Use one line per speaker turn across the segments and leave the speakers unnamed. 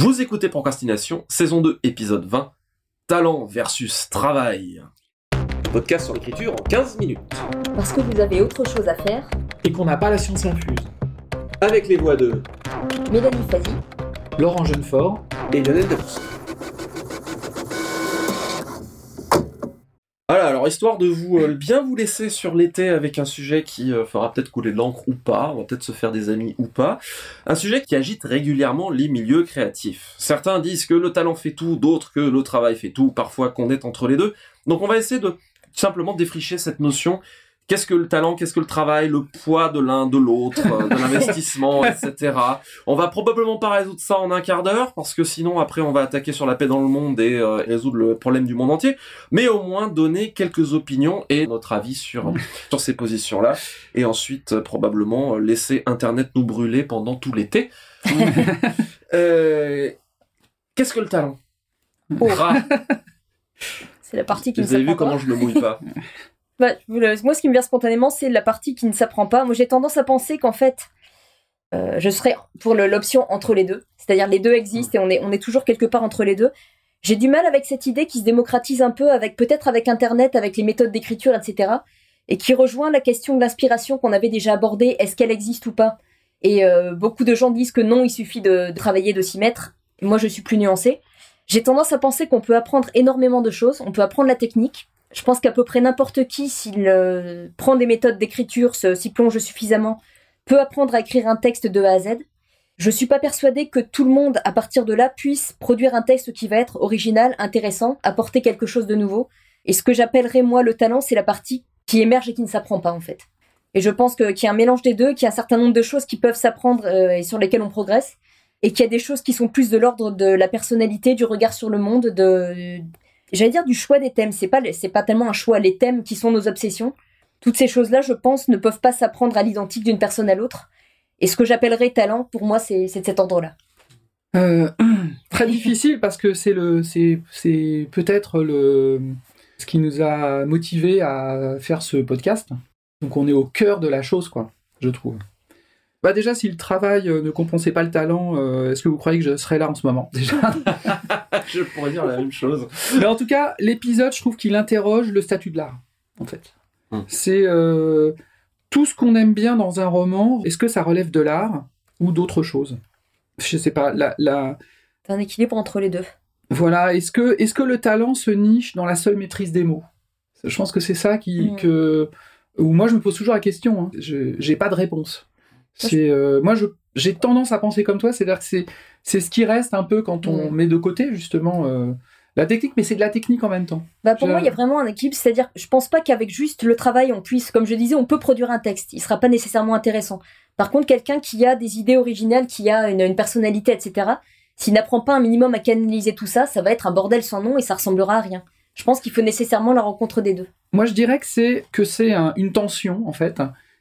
Vous écoutez Procrastination, saison 2, épisode 20, Talent versus Travail. Podcast sur l'écriture en 15 minutes.
Parce que vous avez autre chose à faire.
Et qu'on n'a pas la science infuse.
Avec les voix de
Mélanie Fazi,
Laurent Jeunefort.
et Lionel Debus. Voilà, alors histoire de vous euh, bien vous laisser sur l'été avec un sujet qui euh, fera peut-être couler l'encre ou pas, on va peut-être se faire des amis ou pas, un sujet qui agite régulièrement les milieux créatifs. Certains disent que le talent fait tout, d'autres que le travail fait tout, parfois qu'on est entre les deux. Donc on va essayer de simplement défricher cette notion. Qu'est-ce que le talent, qu'est-ce que le travail, le poids de l'un, de l'autre, euh, de l'investissement, etc. On va probablement pas résoudre ça en un quart d'heure, parce que sinon après on va attaquer sur la paix dans le monde et euh, résoudre le problème du monde entier, mais au moins donner quelques opinions et notre avis sur, sur ces positions-là, et ensuite euh, probablement laisser Internet nous brûler pendant tout l'été. Euh, Qu'est-ce que le talent?
Oh. C'est la partie qui
Vous avez vu comment je me mouille pas
Bah, moi, ce qui me vient spontanément, c'est la partie qui ne s'apprend pas. Moi, j'ai tendance à penser qu'en fait, euh, je serais pour l'option entre les deux. C'est-à-dire, les deux existent et on est, on est toujours quelque part entre les deux. J'ai du mal avec cette idée qui se démocratise un peu, avec peut-être avec Internet, avec les méthodes d'écriture, etc. Et qui rejoint la question de l'inspiration qu'on avait déjà abordée. Est-ce qu'elle existe ou pas? Et euh, beaucoup de gens disent que non, il suffit de, de travailler, de s'y mettre. Moi, je suis plus nuancée. J'ai tendance à penser qu'on peut apprendre énormément de choses. On peut apprendre la technique. Je pense qu'à peu près n'importe qui, s'il euh, prend des méthodes d'écriture, s'y plonge suffisamment, peut apprendre à écrire un texte de A à Z. Je suis pas persuadée que tout le monde, à partir de là, puisse produire un texte qui va être original, intéressant, apporter quelque chose de nouveau. Et ce que j'appellerais, moi, le talent, c'est la partie qui émerge et qui ne s'apprend pas, en fait. Et je pense qu'il y a un mélange des deux, qu'il y a un certain nombre de choses qui peuvent s'apprendre euh, et sur lesquelles on progresse, et qu'il y a des choses qui sont plus de l'ordre de la personnalité, du regard sur le monde, de, j'allais dire du choix des thèmes. C'est pas, c'est pas tellement un choix, les thèmes qui sont nos obsessions. Toutes ces choses-là, je pense, ne peuvent pas s'apprendre à l'identique d'une personne à l'autre. Et ce que j'appellerais talent, pour moi, c'est de cet ordre-là.
Euh, très difficile parce que c'est le, c'est, c'est peut-être le, ce qui nous a motivé à faire ce podcast. Donc on est au cœur de la chose, quoi, je trouve. Bah déjà, si le travail euh, ne compensait pas le talent, euh, est-ce que vous croyez que je serais là en ce moment déjà?
Je pourrais dire la même chose.
Mais en tout cas, l'épisode, je trouve qu'il interroge le statut de l'art, en fait.
Hmm.
C'est euh, tout ce qu'on aime bien dans un roman. Est-ce que ça relève de l'art ou d'autre chose Je sais pas. La, la,
C'est un équilibre entre les deux.
Voilà, est-ce que, est que le talent se niche dans la seule maîtrise des mots? Je pense que c'est ça qui,
Mm.
que, où moi je me pose toujours la question, hein. je j'ai pas de réponse. C'est, euh, moi je, j'ai tendance à penser comme toi, c'est-à-dire que c'est, ce qui reste un peu quand on
Mm.
met de côté justement euh, la technique, mais c'est de la technique en même temps.
Bah pour moi, il y a vraiment un équilibre, c'est-à-dire, je pense pas qu'avec juste le travail, on puisse, comme je disais, on peut produire un texte. Il sera pas nécessairement intéressant. Par contre, quelqu'un qui a des idées originales, qui a une, une personnalité, etc., s'il n'apprend pas un minimum à canaliser tout ça, ça va être un bordel sans nom et ça ressemblera à rien. Je pense qu'il faut nécessairement la rencontre des deux.
Moi, je dirais que c'est que c'est un- une tension en fait.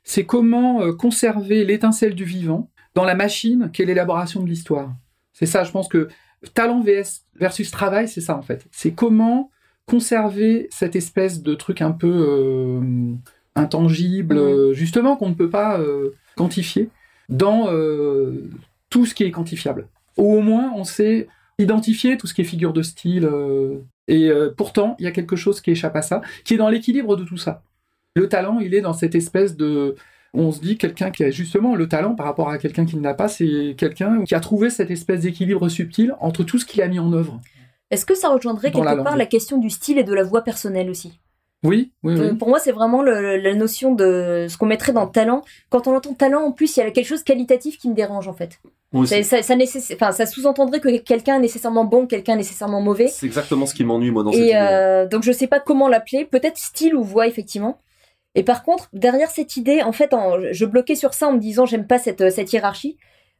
C'est comment euh, conserver l'étincelle du vivant dans la machine qu'est l'élaboration de l'histoire. C'est ça, je pense que talent vs versus travail, c'est ça en fait. C'est comment conserver cette espèce de truc un peu euh, intangible,
Mhm.
euh, justement qu'on ne peut pas euh, quantifier dans tout ce qui est quantifiable. Ou au moins, on sait identifier tout ce qui est figure de style. et pourtant, il y a quelque chose qui échappe à ça, qui est dans l'équilibre de tout ça. Le talent, il est dans cette espèce de... On se dit quelqu'un qui a justement le talent par rapport à quelqu'un qui ne l'a pas, c'est quelqu'un qui a trouvé cette espèce d'équilibre subtil entre tout ce qu'il a mis en œuvre.
Est-ce que ça rejoindrait
la
quelque part
langue.
la question du style et de la voix personnelle aussi?
Oui, oui, oui.
Pour moi, c'est vraiment le- la notion de ce qu'on mettrait dans talent. Quand on entend talent, en plus, il y a quelque chose de qualitatif qui me dérange en fait.
Moi aussi.
Ça, ça, ça, nécess- enfin, ça sous-entendrait que quelqu'un est nécessairement bon, quelqu'un est nécessairement mauvais.
C'est exactement ce qui m'ennuie, moi, dans cette
Et
idée.
euh, donc je sais pas comment l'appeler, peut-être style ou voix effectivement. Et par contre, derrière cette idée, en fait, en- je bloquais sur ça en me disant j'aime pas cette, cette hiérarchie.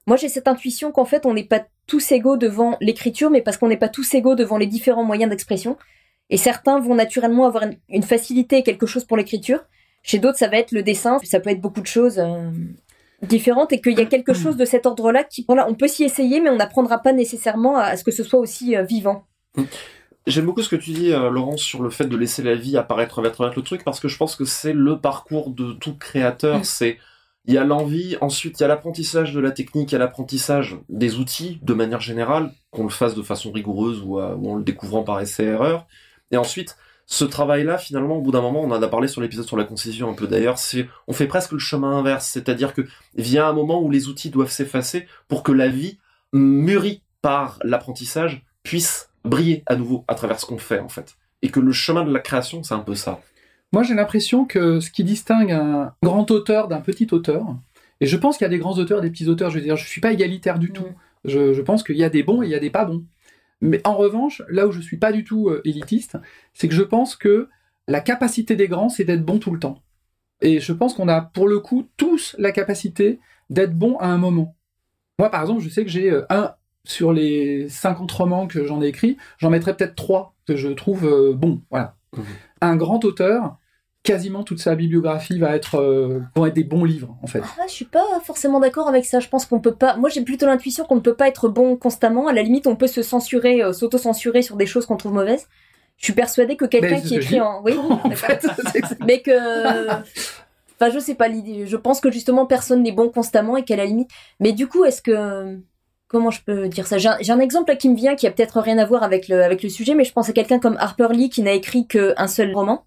Moi, j'ai cette intuition qu'en fait, on n'est pas tous égaux devant l'écriture, mais parce qu'on n'est pas tous égaux devant les différents moyens d'expression. Et certains vont naturellement avoir une, une facilité, quelque chose pour l'écriture. Chez d'autres, ça va être le dessin. Ça peut être beaucoup de choses euh, différentes et qu'il y a quelque chose de cet ordre-là qui, voilà, on peut s'y essayer, mais on n'apprendra pas nécessairement à, à ce que ce soit aussi euh, vivant.
J'aime beaucoup ce que tu dis, euh, Laurence, sur le fait de laisser la vie apparaître travers le truc, parce que je pense que c'est le parcours de tout créateur.
Mm.
C'est il y a l'envie, ensuite il y a l'apprentissage de la technique, il y a l'apprentissage des outils de manière générale, qu'on le fasse de façon rigoureuse ou, ou en le découvrant par essai-erreur. Et ensuite, ce travail-là, finalement, au bout d'un moment, on en a parlé sur l'épisode sur la concision un peu d'ailleurs, c'est, on fait presque le chemin inverse, c'est-à-dire que vient un moment où les outils doivent s'effacer pour que la vie, mûrie par l'apprentissage, puisse briller à nouveau à travers ce qu'on fait, en fait. Et que le chemin de la création, c'est un peu ça.
Moi, j'ai l'impression que ce qui distingue un grand auteur d'un petit auteur, et je pense qu'il y a des grands auteurs, des petits auteurs, je veux dire, je suis pas égalitaire du tout. Je, je pense qu'il y a des bons et il y a des pas bons. Mais en revanche, là où je suis pas du tout euh, élitiste, c'est que je pense que la capacité des grands, c'est d'être bon tout le temps. Et je pense qu'on a pour le coup tous la capacité d'être bon à un moment. Moi, par exemple, je sais que j'ai euh, un sur les 50 romans que j'en ai écrits, j'en mettrais peut-être trois que je trouve euh, bons. Voilà. Mmh. Un grand auteur, quasiment toute sa bibliographie va être euh, vont être des bons livres en fait.
Ah, je suis pas forcément d'accord avec ça. Je pense qu'on peut pas. Moi, j'ai plutôt l'intuition qu'on ne peut pas être bon constamment. À la limite, on peut se censurer, euh, s'auto-censurer sur des choses qu'on trouve mauvaises. Je suis persuadée que quelqu'un qui écrit en, oui, en fait, mais que, enfin, je sais pas l'idée. Je pense que justement personne n'est bon constamment et qu'à la limite. Mais du coup, est-ce que comment je peux dire ça? J'ai un, exemple là qui me vient qui a peut-être rien à voir avec le avec le sujet, mais je pense à quelqu'un comme Harper Lee qui n'a écrit qu'un seul roman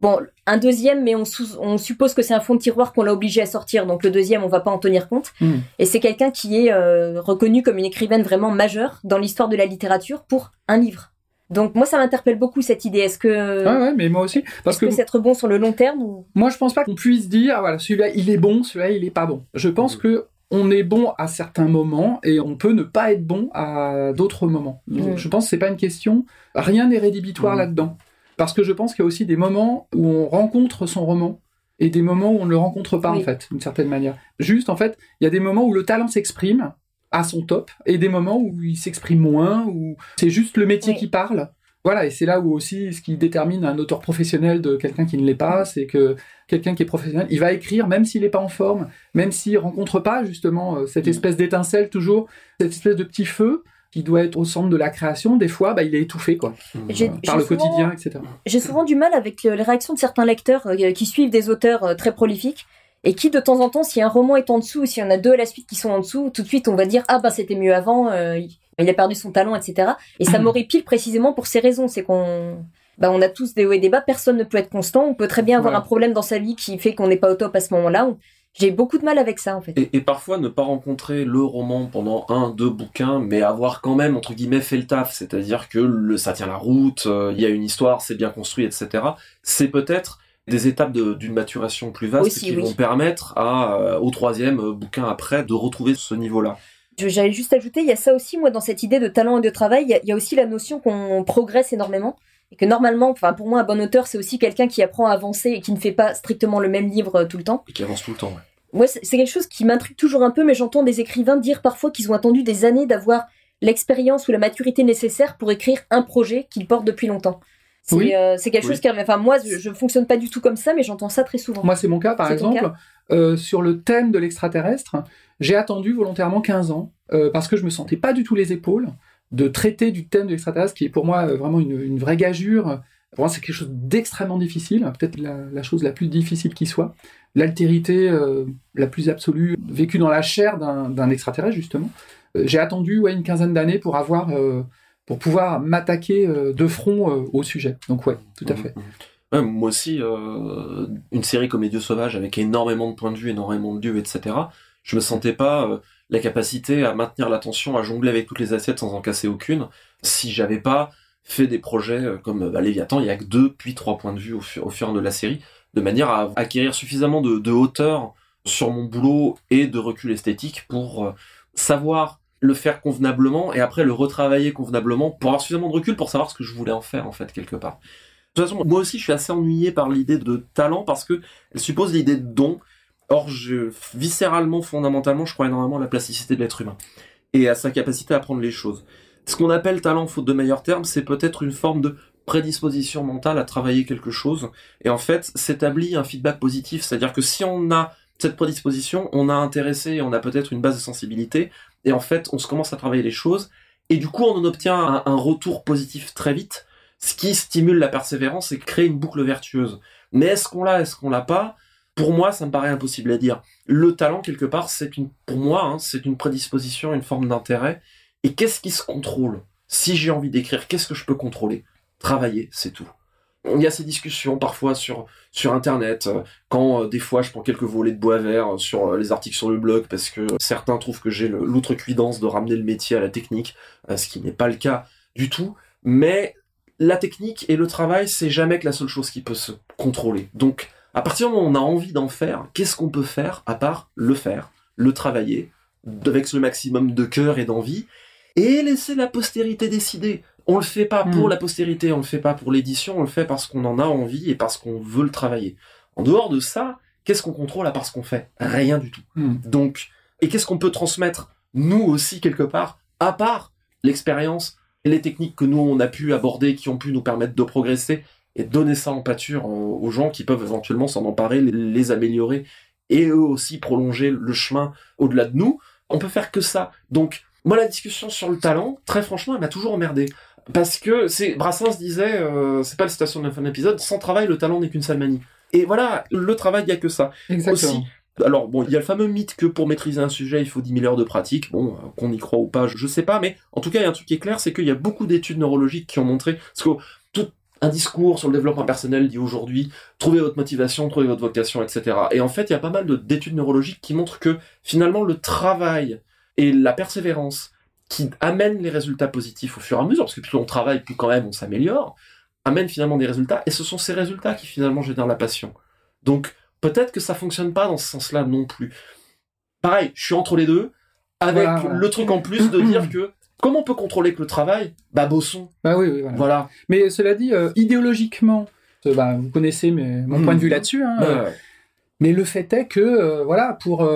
Bon, un deuxième, mais on, suppose que c'est un fond de tiroir qu'on l'a obligé à sortir, donc le deuxième, on va pas en tenir compte. Hmm. Et c'est quelqu'un qui est euh, reconnu comme une écrivaine vraiment majeure dans l'histoire de la littérature pour un livre. Donc moi, ça m'interpelle beaucoup cette idée. Est-ce que
ouais, ouais, mais moi aussi,
parce que, c'est être bon sur le long terme ou...
Moi, je pense pas qu'on puisse dire ah, voilà celui-là il est bon, celui-là il est pas bon. Je pense hmm. que on est bon à certains moments et on peut ne pas être bon à d'autres moments. Je pense que c'est pas une question. Rien n'est rédhibitoire là-dedans. Parce que je pense qu'il y a aussi des moments où on rencontre son roman et des moments où on ne le rencontre pas, en fait, d'une certaine manière. Juste, en fait, il y a des moments où le talent s'exprime à son top et des moments où il s'exprime moins, où c'est juste le métier qui parle. Voilà, et c'est là où aussi ce qui détermine un auteur professionnel de quelqu'un qui ne l'est pas, c'est que quelqu'un qui est professionnel, il va écrire même s'il n'est pas en forme, même s'il rencontre pas justement euh, cette mm. espèce d'étincelle toujours, cette espèce de petit feu, qui doit être au centre de la création, des fois, bah, il est étouffé quoi, par le quotidien, etc.
J'ai souvent du mal avec les réactions de certains lecteurs euh, qui suivent des auteurs euh, très prolifiques et qui, de temps en temps, si un roman est en dessous ou s'il y en a deux à la suite qui sont en dessous, tout de suite, on va dire ah bah c'était mieux avant, euh, il a perdu son talent, etc. Et ça pile précisément pour ces raisons, c'est qu'on bah, on a tous des hauts et des bas, personne ne peut être constant, on peut très bien avoir un problème dans sa vie qui fait qu'on n'est pas au top à ce moment-là. J'ai beaucoup de mal avec ça en fait.
Et, parfois ne pas rencontrer le roman pendant un, deux bouquins, mais avoir quand même entre guillemets fait le taf, c'est-à-dire que le, ça tient la route, euh, il y a une histoire, c'est bien construit, etc. C'est peut-être des étapes d'une maturation plus vaste qui vont permettre à, euh, au troisième euh, bouquin après de retrouver ce niveau-là.
J'allais juste ajouter, il y a ça aussi, moi, dans cette idée de talent et de travail, il y, a aussi la notion qu'on progresse énormément. Et que normalement, enfin, pour moi, un bon auteur, c'est aussi quelqu'un qui apprend à avancer et qui ne fait pas strictement le même livre euh, tout le temps.
Et qui avance tout le temps, ouais.
Moi, c'est quelque chose qui m'intrigue toujours un peu, mais j'entends des écrivains dire parfois qu'ils ont attendu des années d'avoir l'expérience ou la maturité nécessaire pour écrire un projet qu'ils portent depuis longtemps. C'est euh, quelque chose qui... Enfin, moi, je, ne fonctionne pas du tout comme ça, mais j'entends ça très souvent.
Moi, c'est mon cas, par exemple. Euh, sur le thème de l'extraterrestre, j'ai attendu volontairement 15 ans, parce que je me sentais pas du tout les épaules de traiter du thème de l'extraterrestre, qui est pour moi euh, vraiment une, vraie gageure. Pour moi, c'est quelque chose d'extrêmement difficile, peut-être la, chose la plus difficile qui soit. L'altérité euh, la plus absolue, vécue dans la chair d'un extraterrestre, justement. Euh, j'ai attendu ouais, une quinzaine d'années pour avoir, pour pouvoir m'attaquer de front au sujet. Donc ouais, tout à mmh, fait.
Moi aussi, une série comme Les Dieux Sauvages, avec énormément de points de vue, énormément de dieux, etc., je me sentais pas la capacité à maintenir l'attention, à jongler avec toutes les assiettes sans en casser aucune, si j'avais pas fait des projets euh, comme bah, Léviathan, il y a que deux puis trois points de vue au, fur, et à mesure de la série, de manière à acquérir suffisamment de, hauteur sur mon boulot et de recul esthétique pour euh, savoir le faire convenablement et après le retravailler convenablement pour avoir suffisamment de recul pour savoir ce que je voulais en faire en fait quelque part. De toute façon, moi aussi je suis assez ennuyé par l'idée de talent parce que elle suppose l'idée de don Or, je, viscéralement, fondamentalement, je crois énormément à la plasticité de l'être humain et à sa capacité à prendre les choses. Ce qu'on appelle talent, faute de meilleurs termes, c'est peut-être une forme de prédisposition mentale à travailler quelque chose. Et en fait, s'établit un feedback positif. C'est-à-dire que si on a cette prédisposition, on a intéressé, on a peut-être une base de sensibilité, et en fait, on se commence à travailler les choses, et du coup, on en obtient un, retour positif très vite, ce qui stimule la persévérance et crée une boucle vertueuse. Mais est-ce qu'on l'a, est-ce qu'on l'a pas? Pour moi, ça me paraît impossible à dire. Le talent, quelque part, c'est une, pour moi, hein, c'est une prédisposition, une forme d'intérêt. Et qu'est-ce qui se contrôle? Si j'ai envie d'écrire, qu'est-ce que je peux contrôler? Travailler, c'est tout. Il y a ces discussions parfois sur sur internet euh, quand euh, des fois je prends quelques volets de bois vert sur euh, les articles sur le blog parce que certains trouvent que j'ai l'outrecuidance de ramener le métier à la technique, ce qui n'est pas le cas du tout. Mais la technique et le travail, c'est jamais que la seule chose qui peut se contrôler. Donc à partir du moment où on a envie d'en faire, qu'est-ce qu'on peut faire à part le faire, le travailler, avec le maximum de cœur et d'envie, et laisser la postérité décider? On le fait pas pour hmm. la postérité, on le fait pas pour l'édition, on le fait parce qu'on en a envie et parce qu'on veut le travailler. En dehors de ça, qu'est-ce qu'on contrôle à part ce qu'on fait? Rien du tout. Hmm. Donc, et qu'est-ce qu'on peut transmettre nous aussi quelque part, à part l'expérience et les techniques que nous on a pu aborder, qui ont pu nous permettre de progresser et donner ça en pâture aux gens qui peuvent éventuellement s'en emparer, les améliorer et eux aussi prolonger le chemin au-delà de nous? On peut faire que ça. Donc, moi, la discussion sur le talent, très franchement, elle m'a toujours emmerdé. Parce que c'est Brassens disait, euh, c'est pas la citation de la fin de l'épisode, sans travail, le talent n'est qu'une sale manie. Et voilà, le travail, il y a que ça.
Exactement.
alors bon, il y a le fameux mythe que pour maîtriser un sujet, il faut 10 000 heures de pratique. Bon, euh, qu'on y croit ou pas, je, je sais pas, mais en tout cas, il y a un truc qui est clair, c'est qu'il y a beaucoup d'études neurologiques qui ont montré, parce que tout un discours sur le développement personnel dit aujourd'hui trouvez votre motivation, trouvez votre vocation, etc. Et en fait, il y a pas mal d'études neurologiques qui montrent que finalement le travail et la persévérance qui amènent les résultats positifs au fur et à mesure, parce que plus on travaille, plus quand même on s'améliore, amènent finalement des résultats, et ce sont ces résultats qui finalement génèrent la passion. Donc peut-être que ça fonctionne pas dans ce sens-là non plus. Pareil, je suis entre les deux, avec le truc en plus de dire que Comment on peut contrôler que le travail? Bah bossons.
Bah oui, oui voilà. Mais cela dit, euh, idéologiquement, euh, bah, vous connaissez mon point de vue hmm. là-dessus. Hein, bah, mais le fait est que, euh, voilà, pour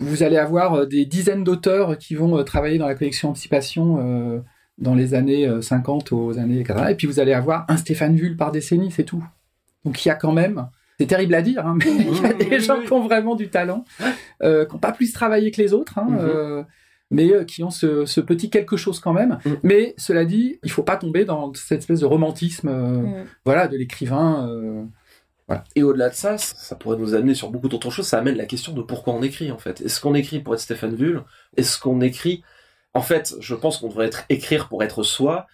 vous allez avoir des dizaines d'auteurs qui vont travailler dans la collection Anticipation dans les années 50 aux années 80, et puis vous allez avoir un Stéphane Vull par décennie, c'est tout. Donc il y a quand même, c'est terrible à dire, hein, mais il y a des gens qui ont vraiment du talent, qui n'ont pas plus travaillé que les autres. Hein, mhm mais euh, qui ont ce, petit quelque chose quand même. Mm. Mais cela dit, il faut pas tomber dans cette espèce de romantisme, euh, mm. voilà, de l'écrivain. Euh.
Et au-delà de ça, ça pourrait nous amener sur beaucoup d'autres choses. Ça amène la question de pourquoi on écrit en fait. Est-ce qu'on écrit pour être Stéphane Vull Est-ce qu'on écrit? En fait, je pense qu'on devrait être écrire pour être soi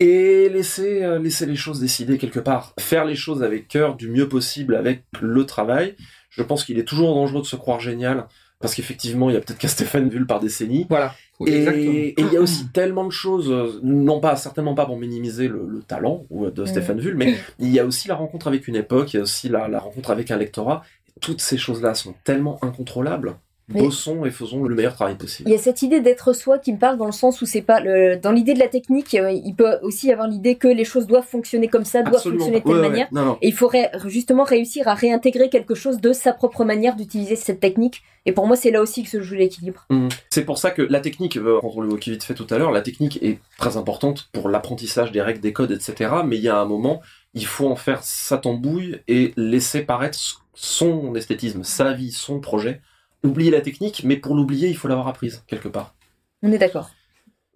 et laisser laisser les choses décider quelque part. Faire les choses avec cœur, du mieux possible avec le travail. Je pense qu'il est toujours dangereux de se croire génial parce qu'effectivement, il y a peut-être qu'un Stéphane Vull par décennie.
Voilà.
et, il y a aussi tellement de choses, euh, non pas, certainement pas pour minimiser le, talent de mm. Stéphane Vull, mais il y a aussi la rencontre avec une époque, il y a aussi la, la rencontre avec un lectorat. Toutes ces choses-là sont tellement incontrôlables bossons et faisons le meilleur travail possible.
Il y a cette idée d'être soi qui me parle dans le sens où c'est pas le... dans l'idée de la technique, euh, il peut aussi y avoir l'idée que les choses doivent fonctionner comme ça, doivent fonctionner de telle manière. Et il faudrait justement réussir à réintégrer quelque chose de sa propre manière d'utiliser cette technique. Et pour moi, c'est là aussi que se joue l'équilibre.
Mmh. C'est pour ça que la technique, euh, quand on l'évoquait vite fait tout à l'heure, la technique est très importante pour l'apprentissage des règles, des codes, etc. Mais il y a un moment, il faut en faire sa tambouille et laisser paraître son esthétisme, sa vie, son projet oublier la technique, mais pour l'oublier, il faut l'avoir apprise quelque part.
On est d'accord.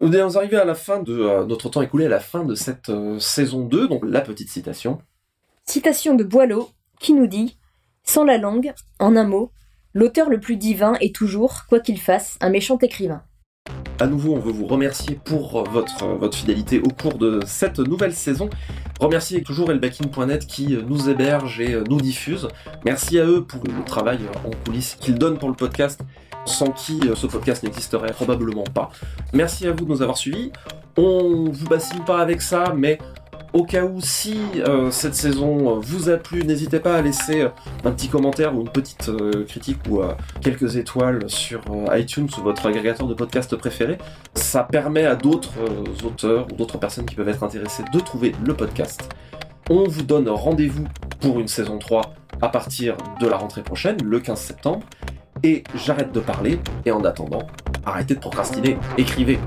Nous sommes arrivés à la fin de euh, notre temps écoulé à la fin de cette euh, saison 2, donc la petite citation.
Citation de Boileau qui nous dit Sans la langue, en un mot, l'auteur le plus divin est toujours, quoi qu'il fasse, un méchant écrivain.
À nouveau, on veut vous remercier pour votre, votre fidélité au cours de cette nouvelle saison. Remercier toujours elbacking.net qui nous héberge et nous diffuse. Merci à eux pour le travail en coulisses qu'ils donnent pour le podcast, sans qui ce podcast n'existerait probablement pas. Merci à vous de nous avoir suivis. On vous bassine pas avec ça, mais au cas où si euh, cette saison euh, vous a plu, n'hésitez pas à laisser euh, un petit commentaire ou une petite critique ou quelques étoiles sur iTunes ou votre agrégateur de podcast préféré. Ça permet à d'autres auteurs ou d'autres personnes qui peuvent être intéressées de trouver le podcast. On vous donne rendez-vous pour une saison 3 à partir de la rentrée prochaine, le 15 septembre. Et j'arrête de parler, et en attendant, arrêtez de procrastiner, écrivez.